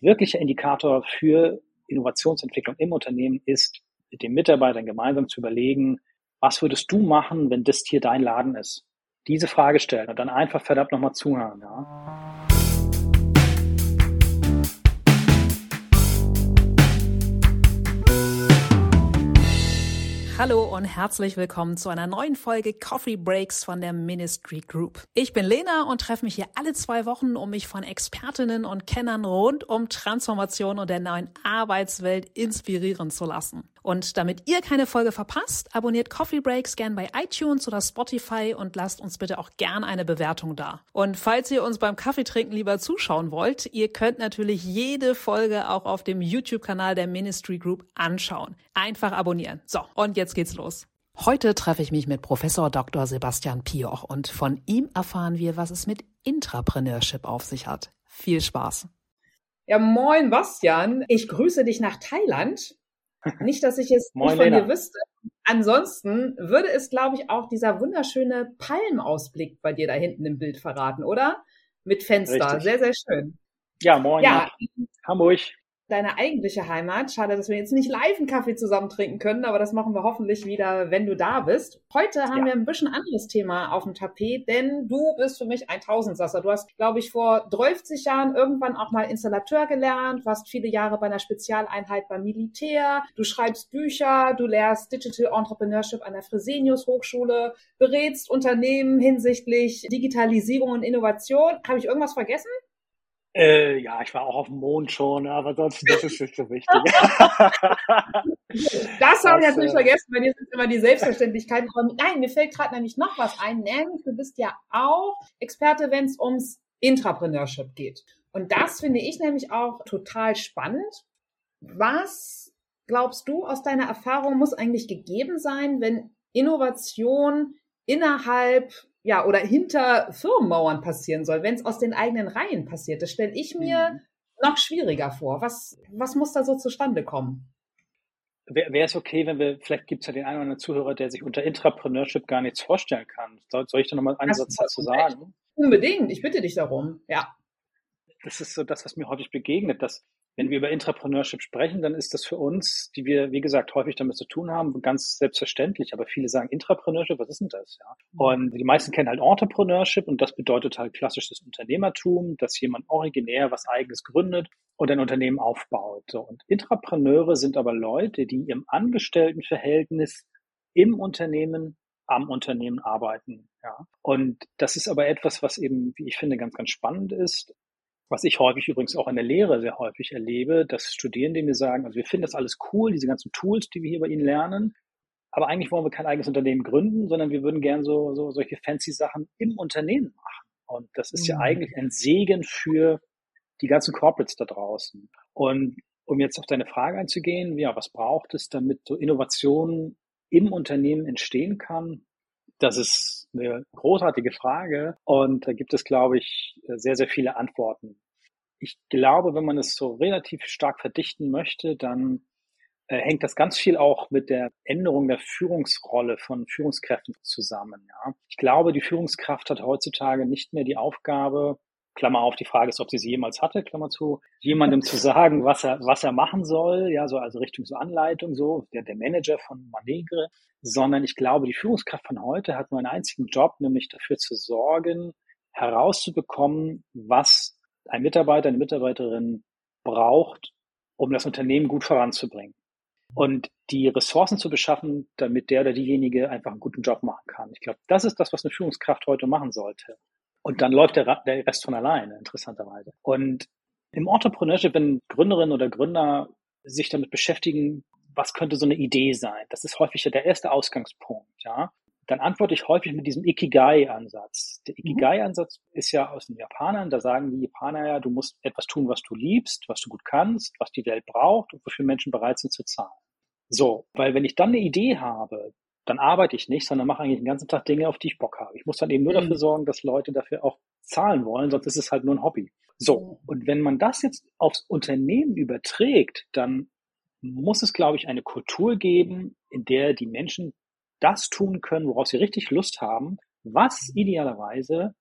wirklicher Indikator für Innovationsentwicklung im Unternehmen ist, mit den Mitarbeitern gemeinsam zu überlegen, was würdest du machen, wenn das hier dein Laden ist? Diese Frage stellen und dann einfach verdammt nochmal zuhören. Ja? Hallo und herzlich willkommen zu einer neuen Folge Coffee Breaks von der Ministry Group. Ich bin Lena und treffe mich hier alle zwei Wochen, um mich von Expertinnen und Kennern rund um Transformation und der neuen Arbeitswelt inspirieren zu lassen. Und damit ihr keine Folge verpasst, abonniert Coffee Breaks gern bei iTunes oder Spotify und lasst uns bitte auch gern eine Bewertung da. Und falls ihr uns beim Kaffeetrinken lieber zuschauen wollt, ihr könnt natürlich jede Folge auch auf dem YouTube-Kanal der Ministry Group anschauen. Einfach abonnieren. So, und jetzt geht's los. Heute treffe ich mich mit Professor Dr. Sebastian Pioch und von ihm erfahren wir, was es mit Intrapreneurship auf sich hat. Viel Spaß. Ja, moin, Bastian. Ich grüße dich nach Thailand. Nicht, dass ich es nicht von Lena. dir wüsste. Ansonsten würde es, glaube ich, auch dieser wunderschöne Palmausblick bei dir da hinten im Bild verraten, oder? Mit Fenster. Richtig. Sehr, sehr schön. Ja, moin. Ja. Hamburg deine eigentliche Heimat. Schade, dass wir jetzt nicht live einen Kaffee zusammen trinken können, aber das machen wir hoffentlich wieder, wenn du da bist. Heute haben ja. wir ein bisschen anderes Thema auf dem Tapet, denn du bist für mich ein Tausendsasser. Du hast, glaube ich, vor 30 Jahren irgendwann auch mal Installateur gelernt, warst viele Jahre bei einer Spezialeinheit beim Militär, du schreibst Bücher, du lehrst Digital Entrepreneurship an der Fresenius Hochschule, berätst Unternehmen hinsichtlich Digitalisierung und Innovation. Habe ich irgendwas vergessen? Äh, ja, ich war auch auf dem Mond schon, aber sonst, das ist nicht so wichtig. das habe ich natürlich äh, vergessen, weil dir sind immer die Selbstverständlichkeiten. Aber nein, mir fällt gerade nämlich noch was ein, nämlich du bist ja auch Experte, wenn es ums Intrapreneurship geht. Und das finde ich nämlich auch total spannend. Was glaubst du aus deiner Erfahrung muss eigentlich gegeben sein, wenn Innovation innerhalb ja, oder hinter Firmenmauern passieren soll, wenn es aus den eigenen Reihen passiert. Das stelle ich mir mhm. noch schwieriger vor. Was, was muss da so zustande kommen? Wäre es okay, wenn wir, vielleicht gibt es ja den einen oder anderen Zuhörer, der sich unter Intrapreneurship gar nichts vorstellen kann. Soll, soll ich da nochmal einen Satz dazu sagen? Unbedingt, ich bitte dich darum, ja. Das ist so das, was mir häufig begegnet, dass wenn wir über Intrapreneurship sprechen, dann ist das für uns, die wir, wie gesagt, häufig damit zu tun haben, ganz selbstverständlich. Aber viele sagen Intrapreneurship, was ist denn das? Ja? Mhm. Und die meisten kennen halt Entrepreneurship und das bedeutet halt klassisches Unternehmertum, dass jemand originär was eigenes gründet und ein Unternehmen aufbaut. So. Und Intrapreneure sind aber Leute, die im Angestelltenverhältnis im Unternehmen am Unternehmen arbeiten. Ja. Und das ist aber etwas, was eben, wie ich finde, ganz, ganz spannend ist. Was ich häufig übrigens auch in der Lehre sehr häufig erlebe, dass Studierende mir sagen, also wir finden das alles cool, diese ganzen Tools, die wir hier bei Ihnen lernen, aber eigentlich wollen wir kein eigenes Unternehmen gründen, sondern wir würden gern so, so solche fancy Sachen im Unternehmen machen. Und das ist mhm. ja eigentlich ein Segen für die ganzen Corporates da draußen. Und um jetzt auf deine Frage einzugehen, ja, was braucht es, damit so Innovation im Unternehmen entstehen kann? Das ist eine großartige Frage und da gibt es, glaube ich, sehr, sehr viele Antworten. Ich glaube, wenn man es so relativ stark verdichten möchte, dann äh, hängt das ganz viel auch mit der Änderung der Führungsrolle von Führungskräften zusammen. Ja. Ich glaube, die Führungskraft hat heutzutage nicht mehr die Aufgabe, Klammer auf, die Frage ist, ob sie sie jemals hatte, Klammer zu, jemandem zu sagen, was er, was er machen soll, ja, so also Richtung so Anleitung, so, der, der Manager von Manegre, sondern ich glaube, die Führungskraft von heute hat nur einen einzigen Job, nämlich dafür zu sorgen, herauszubekommen, was ein Mitarbeiter, eine Mitarbeiterin braucht, um das Unternehmen gut voranzubringen. Und die Ressourcen zu beschaffen, damit der oder diejenige einfach einen guten Job machen kann. Ich glaube, das ist das, was eine Führungskraft heute machen sollte. Und dann läuft der, der Rest von alleine, interessanterweise. Und im Entrepreneurship, wenn Gründerinnen oder Gründer sich damit beschäftigen, was könnte so eine Idee sein? Das ist häufig der erste Ausgangspunkt, ja. Dann antworte ich häufig mit diesem Ikigai-Ansatz. Der mhm. Ikigai-Ansatz ist ja aus den Japanern, da sagen die Japaner ja, du musst etwas tun, was du liebst, was du gut kannst, was die Welt braucht und wofür Menschen bereit sind zu zahlen. So, weil wenn ich dann eine Idee habe, dann arbeite ich nicht, sondern mache eigentlich den ganzen Tag Dinge, auf die ich Bock habe. Ich muss dann eben nur mhm. dafür sorgen, dass Leute dafür auch zahlen wollen, sonst ist es halt nur ein Hobby. So, und wenn man das jetzt aufs Unternehmen überträgt, dann muss es, glaube ich, eine Kultur geben, in der die Menschen das tun können, worauf sie richtig Lust haben, was idealerweise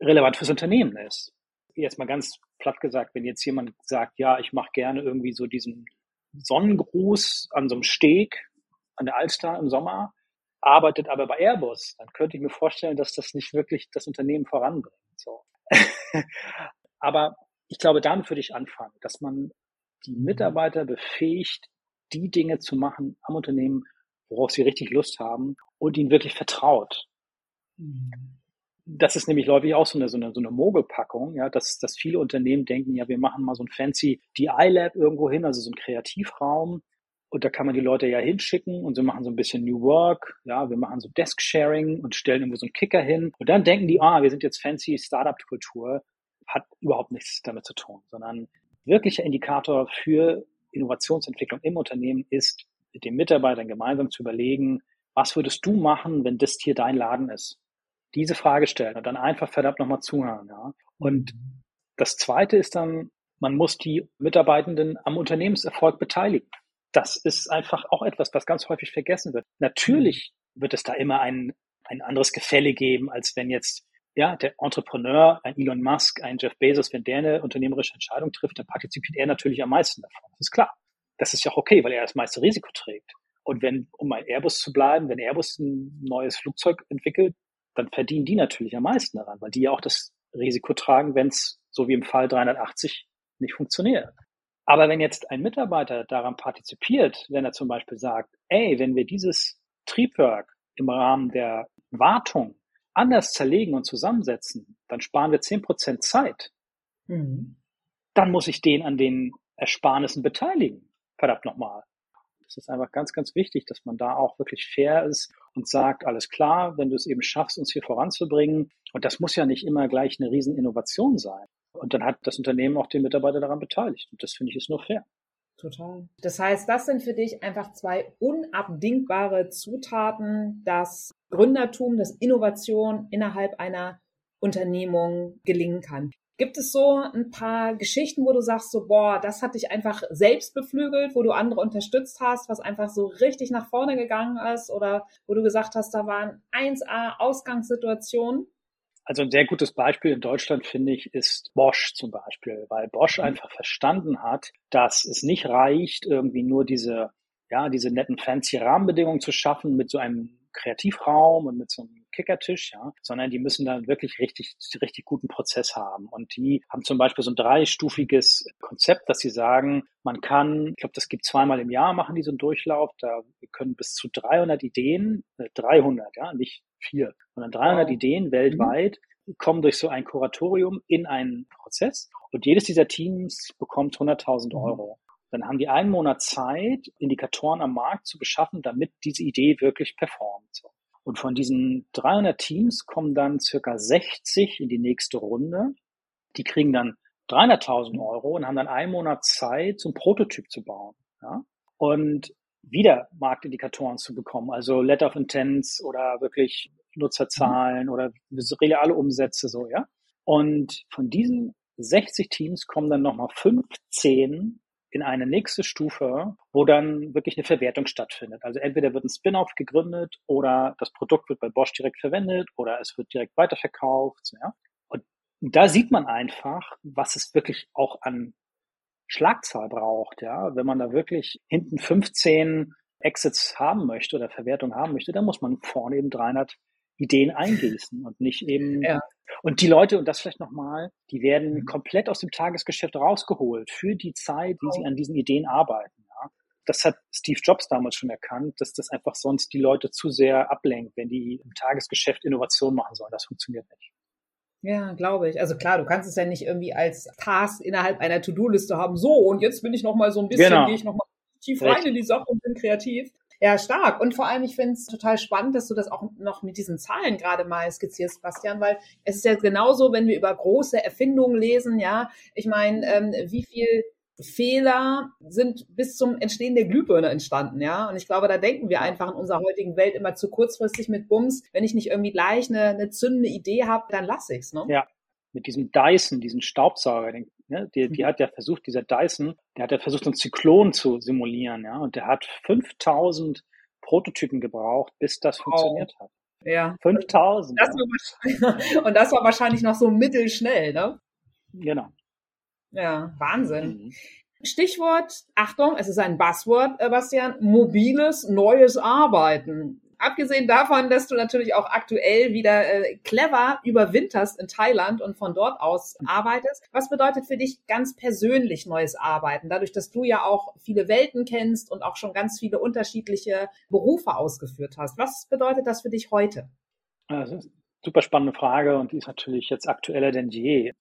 relevant fürs Unternehmen ist. Jetzt mal ganz platt gesagt, wenn jetzt jemand sagt, ja, ich mache gerne irgendwie so diesen Sonnengruß an so einem Steg an der Alster im Sommer, arbeitet aber bei Airbus, dann könnte ich mir vorstellen, dass das nicht wirklich das Unternehmen voranbringt. So. aber ich glaube, damit würde ich anfangen, dass man die Mitarbeiter befähigt, die Dinge zu machen am Unternehmen, worauf sie richtig Lust haben und ihnen wirklich vertraut. Mhm das ist nämlich häufig auch so eine, so eine, so eine Mogelpackung, ja, dass, dass viele Unternehmen denken, ja, wir machen mal so ein fancy DI-Lab irgendwo hin, also so ein Kreativraum. Und da kann man die Leute ja hinschicken und sie machen so ein bisschen New Work, ja, wir machen so Desk-Sharing und stellen irgendwo so einen Kicker hin. Und dann denken die, ah, wir sind jetzt fancy Startup-Kultur. Hat überhaupt nichts damit zu tun, sondern wirklicher Indikator für Innovationsentwicklung im Unternehmen ist, mit den Mitarbeitern gemeinsam zu überlegen, was würdest du machen, wenn das hier dein Laden ist? diese Frage stellen und dann einfach verdammt nochmal zuhören. Ja. Und das Zweite ist dann, man muss die Mitarbeitenden am Unternehmenserfolg beteiligen. Das ist einfach auch etwas, was ganz häufig vergessen wird. Natürlich wird es da immer ein, ein anderes Gefälle geben, als wenn jetzt ja, der Entrepreneur, ein Elon Musk, ein Jeff Bezos, wenn der eine unternehmerische Entscheidung trifft, dann partizipiert er natürlich am meisten davon. Das ist klar. Das ist ja auch okay, weil er das meiste Risiko trägt. Und wenn, um bei Airbus zu bleiben, wenn Airbus ein neues Flugzeug entwickelt, dann verdienen die natürlich am meisten daran, weil die ja auch das Risiko tragen, wenn es so wie im Fall 380 nicht funktioniert. Aber wenn jetzt ein Mitarbeiter daran partizipiert, wenn er zum Beispiel sagt, ey, wenn wir dieses Triebwerk im Rahmen der Wartung anders zerlegen und zusammensetzen, dann sparen wir zehn Prozent Zeit. Mhm. Dann muss ich den an den Ersparnissen beteiligen. Verdammt nochmal. Es ist einfach ganz, ganz wichtig, dass man da auch wirklich fair ist und sagt, alles klar, wenn du es eben schaffst, uns hier voranzubringen. Und das muss ja nicht immer gleich eine Rieseninnovation sein. Und dann hat das Unternehmen auch den Mitarbeiter daran beteiligt. Und das finde ich ist nur fair. Total. Das heißt, das sind für dich einfach zwei unabdingbare Zutaten, dass Gründertum, dass Innovation innerhalb einer Unternehmung gelingen kann. Gibt es so ein paar Geschichten, wo du sagst, so, boah, das hat dich einfach selbst beflügelt, wo du andere unterstützt hast, was einfach so richtig nach vorne gegangen ist oder wo du gesagt hast, da waren 1A Ausgangssituationen? Also ein sehr gutes Beispiel in Deutschland finde ich ist Bosch zum Beispiel, weil Bosch mhm. einfach verstanden hat, dass es nicht reicht, irgendwie nur diese, ja, diese netten fancy Rahmenbedingungen zu schaffen mit so einem Kreativraum und mit so einem Kickertisch, ja, sondern die müssen dann wirklich richtig, richtig guten Prozess haben. Und die haben zum Beispiel so ein dreistufiges Konzept, dass sie sagen, man kann, ich glaube, das gibt zweimal im Jahr, machen die so einen Durchlauf, da können bis zu 300 Ideen, äh, 300, ja, nicht vier, sondern 300 wow. Ideen mhm. weltweit mhm. kommen durch so ein Kuratorium in einen Prozess und jedes dieser Teams bekommt 100.000 mhm. Euro. Dann haben die einen Monat Zeit, Indikatoren am Markt zu beschaffen, damit diese Idee wirklich performt. Und von diesen 300 Teams kommen dann circa 60 in die nächste Runde. Die kriegen dann 300.000 Euro und haben dann einen Monat Zeit, so ein Prototyp zu bauen. Ja? Und wieder Marktindikatoren zu bekommen, also Letter of Intents oder wirklich Nutzerzahlen mhm. oder reale Umsätze, so, ja. Und von diesen 60 Teams kommen dann nochmal 15 in eine nächste Stufe, wo dann wirklich eine Verwertung stattfindet. Also entweder wird ein Spin-off gegründet oder das Produkt wird bei Bosch direkt verwendet oder es wird direkt weiterverkauft. Ja? Und da sieht man einfach, was es wirklich auch an Schlagzahl braucht. Ja, wenn man da wirklich hinten 15 Exits haben möchte oder Verwertung haben möchte, dann muss man vorne eben 300 Ideen eingießen und nicht eben. Ja. Und die Leute, und das vielleicht nochmal, die werden mhm. komplett aus dem Tagesgeschäft rausgeholt für die Zeit, die sie an diesen Ideen arbeiten. Ja. Das hat Steve Jobs damals schon erkannt, dass das einfach sonst die Leute zu sehr ablenkt, wenn die im Tagesgeschäft Innovation machen sollen. Das funktioniert nicht. Ja, glaube ich. Also klar, du kannst es ja nicht irgendwie als Task innerhalb einer To-Do-Liste haben. So, und jetzt bin ich noch mal so ein bisschen, genau. gehe ich noch mal tief rein in die Sache und bin kreativ. Ja, stark. Und vor allem, ich finde es total spannend, dass du das auch noch mit diesen Zahlen gerade mal skizzierst, Bastian, weil es ist ja genauso, wenn wir über große Erfindungen lesen, ja. Ich meine, ähm, wie viel Fehler sind bis zum Entstehen der Glühbirne entstanden, ja. Und ich glaube, da denken wir einfach in unserer heutigen Welt immer zu kurzfristig mit Bums. Wenn ich nicht irgendwie gleich eine, eine zündende Idee habe, dann lasse ich's, ne? Ja. Mit diesem Dyson, diesen Staubsauger, den Ne? Die, die mhm. hat ja versucht, dieser Dyson, der hat ja versucht, einen Zyklon zu simulieren, ja, und der hat 5000 Prototypen gebraucht, bis das funktioniert hat. Ja. 5000. Das ja. und das war wahrscheinlich noch so mittelschnell, ne? Genau. Ja, Wahnsinn. Mhm. Stichwort, Achtung, es ist ein Buzzword, Bastian, mobiles, neues Arbeiten. Abgesehen davon, dass du natürlich auch aktuell wieder äh, clever überwinterst in Thailand und von dort aus arbeitest. Was bedeutet für dich ganz persönlich neues Arbeiten? Dadurch, dass du ja auch viele Welten kennst und auch schon ganz viele unterschiedliche Berufe ausgeführt hast. Was bedeutet das für dich heute? Das ist eine super spannende Frage und die ist natürlich jetzt aktueller denn je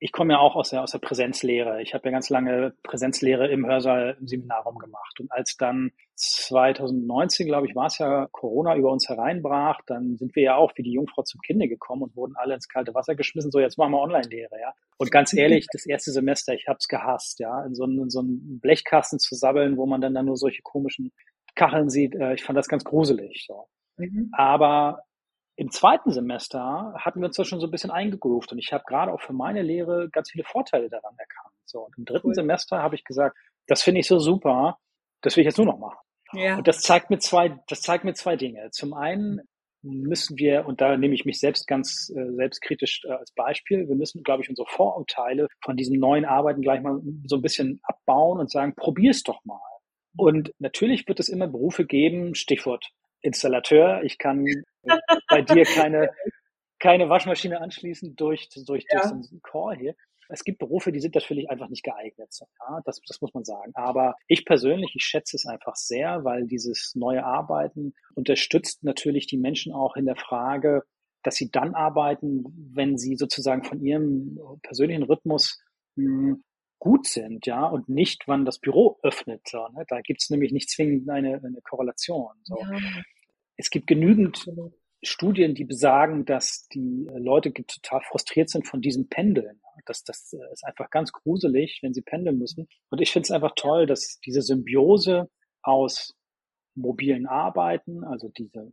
ich komme ja auch aus der, aus der Präsenzlehre. Ich habe ja ganz lange Präsenzlehre im Hörsaal im Seminarraum gemacht. Und als dann 2019, glaube ich, war es ja, Corona über uns hereinbrach, dann sind wir ja auch wie die Jungfrau zum Kinde gekommen und wurden alle ins kalte Wasser geschmissen. So, jetzt machen wir Online-Lehre, ja. Und ganz ehrlich, das erste Semester, ich habe es gehasst, ja, in so, einen, in so einen Blechkasten zu sabbeln, wo man dann, dann nur solche komischen Kacheln sieht. Äh, ich fand das ganz gruselig. So. Mhm. Aber im zweiten Semester hatten wir uns da schon so ein bisschen eingegroovt und ich habe gerade auch für meine Lehre ganz viele Vorteile daran erkannt. So, und im dritten cool. Semester habe ich gesagt, das finde ich so super, das will ich jetzt nur noch machen. Ja. Und das zeigt mir zwei, das zeigt mir zwei Dinge. Zum einen müssen wir, und da nehme ich mich selbst ganz äh, selbstkritisch äh, als Beispiel, wir müssen, glaube ich, unsere Vorurteile von diesem neuen Arbeiten gleich mal so ein bisschen abbauen und sagen, probier's doch mal. Und natürlich wird es immer Berufe geben, Stichwort Installateur. Ich kann bei dir keine, keine Waschmaschine anschließen durch, durch, ja. durch so einen Core hier. Es gibt Berufe, die sind natürlich einfach nicht geeignet. Ja, das, das muss man sagen. Aber ich persönlich, ich schätze es einfach sehr, weil dieses neue Arbeiten unterstützt natürlich die Menschen auch in der Frage, dass sie dann arbeiten, wenn sie sozusagen von ihrem persönlichen Rhythmus mh, hm, gut sind, ja, und nicht, wann das Büro öffnet. So, ne? Da gibt es nämlich nicht zwingend eine, eine Korrelation. So. Ja. Es gibt genügend Studien, die besagen, dass die Leute total frustriert sind von diesem Pendeln. Das, das äh, ist einfach ganz gruselig, wenn sie pendeln müssen. Und ich finde es einfach toll, dass diese Symbiose aus mobilen Arbeiten, also diese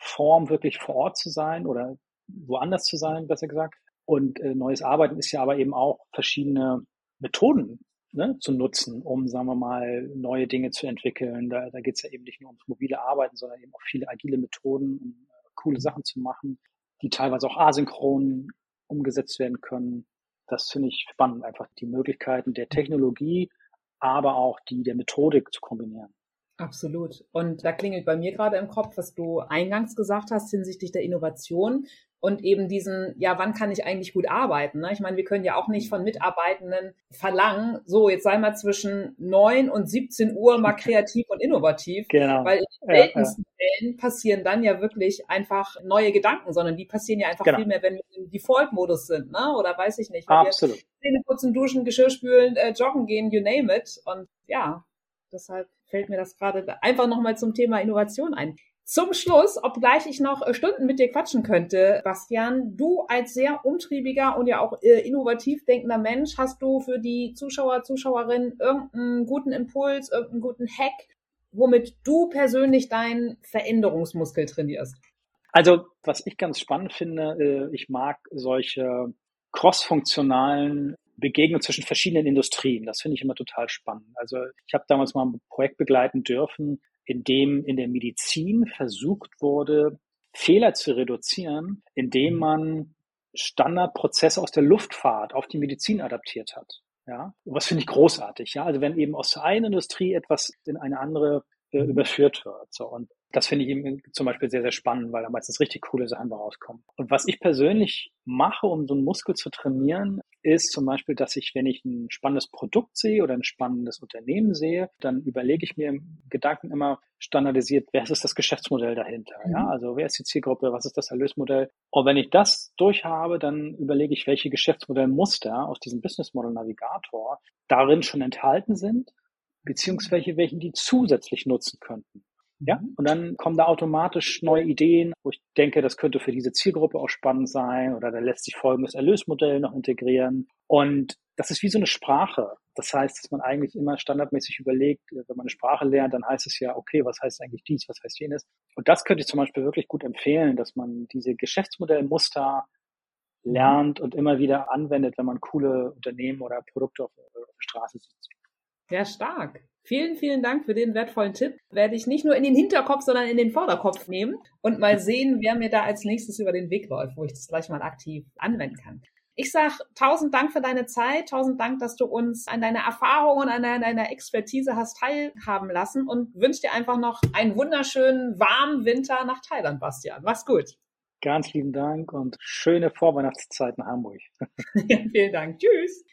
Form wirklich vor Ort zu sein oder woanders zu sein, besser gesagt. Und äh, neues Arbeiten ist ja aber eben auch verschiedene Methoden ne, zu nutzen, um, sagen wir mal, neue Dinge zu entwickeln. Da, da geht es ja eben nicht nur ums mobile Arbeiten, sondern eben auch viele agile Methoden, um äh, coole Sachen zu machen, die teilweise auch asynchron umgesetzt werden können. Das finde ich spannend, einfach die Möglichkeiten der Technologie, aber auch die der Methodik zu kombinieren. Absolut. Und da klingelt bei mir gerade im Kopf, was du eingangs gesagt hast hinsichtlich der Innovation und eben diesen, ja, wann kann ich eigentlich gut arbeiten? Ne? Ich meine, wir können ja auch nicht von Mitarbeitenden verlangen, so, jetzt sei mal zwischen neun und 17 Uhr mal kreativ und innovativ. Genau. Weil in den seltensten ja, ja. Fällen passieren dann ja wirklich einfach neue Gedanken, sondern die passieren ja einfach genau. viel mehr, wenn wir im Default-Modus sind, ne? Oder weiß ich nicht. Absolut. Zähne putzen, duschen, Geschirr spülen, äh, joggen gehen, you name it. Und ja, deshalb fällt mir das gerade einfach nochmal zum Thema Innovation ein. Zum Schluss, obgleich ich noch äh, Stunden mit dir quatschen könnte, Bastian, du als sehr umtriebiger und ja auch äh, innovativ denkender Mensch, hast du für die Zuschauer, Zuschauerinnen irgendeinen guten Impuls, irgendeinen guten Hack, womit du persönlich deinen Veränderungsmuskel trainierst? Also, was ich ganz spannend finde, äh, ich mag solche crossfunktionalen Begegnungen zwischen verschiedenen Industrien. Das finde ich immer total spannend. Also ich habe damals mal ein Projekt begleiten dürfen, in dem in der Medizin versucht wurde, Fehler zu reduzieren, indem man Standardprozesse aus der Luftfahrt auf die Medizin adaptiert hat. Ja, und was finde ich großartig. Ja, also wenn eben aus der einen Industrie etwas in eine andere äh, überführt wird. So und das finde ich eben zum Beispiel sehr, sehr spannend, weil da meistens richtig coole Sachen rauskommen. Und was ich persönlich mache, um so einen Muskel zu trainieren, ist zum Beispiel, dass ich, wenn ich ein spannendes Produkt sehe oder ein spannendes Unternehmen sehe, dann überlege ich mir im Gedanken immer standardisiert, wer ist das Geschäftsmodell dahinter? Ja, mhm. also wer ist die Zielgruppe? Was ist das Erlösmodell? Und wenn ich das durchhabe, dann überlege ich, welche Geschäftsmodellmuster aus diesem Business Model Navigator darin schon enthalten sind, beziehungsweise welchen die zusätzlich nutzen könnten. Ja, mhm. und dann kommen da automatisch neue Ideen, wo ich denke, das könnte für diese Zielgruppe auch spannend sein oder da lässt sich folgendes Erlösmodell noch integrieren. Und das ist wie so eine Sprache. Das heißt, dass man eigentlich immer standardmäßig überlegt, wenn man eine Sprache lernt, dann heißt es ja, okay, was heißt eigentlich dies, was heißt jenes? Und das könnte ich zum Beispiel wirklich gut empfehlen, dass man diese Geschäftsmodellmuster mhm. lernt und immer wieder anwendet, wenn man coole Unternehmen oder Produkte auf, auf der Straße sieht. Sehr stark. Vielen, vielen Dank für den wertvollen Tipp. Werde ich nicht nur in den Hinterkopf, sondern in den Vorderkopf nehmen und mal sehen, wer mir da als nächstes über den Weg läuft, wo ich das gleich mal aktiv anwenden kann. Ich sage tausend Dank für deine Zeit, tausend Dank, dass du uns an deiner Erfahrung und an deiner Expertise hast teilhaben lassen und wünsche dir einfach noch einen wunderschönen, warmen Winter nach Thailand, Bastian. Mach's gut. Ganz lieben Dank und schöne Vorweihnachtszeit nach Hamburg. ja, vielen Dank. Tschüss.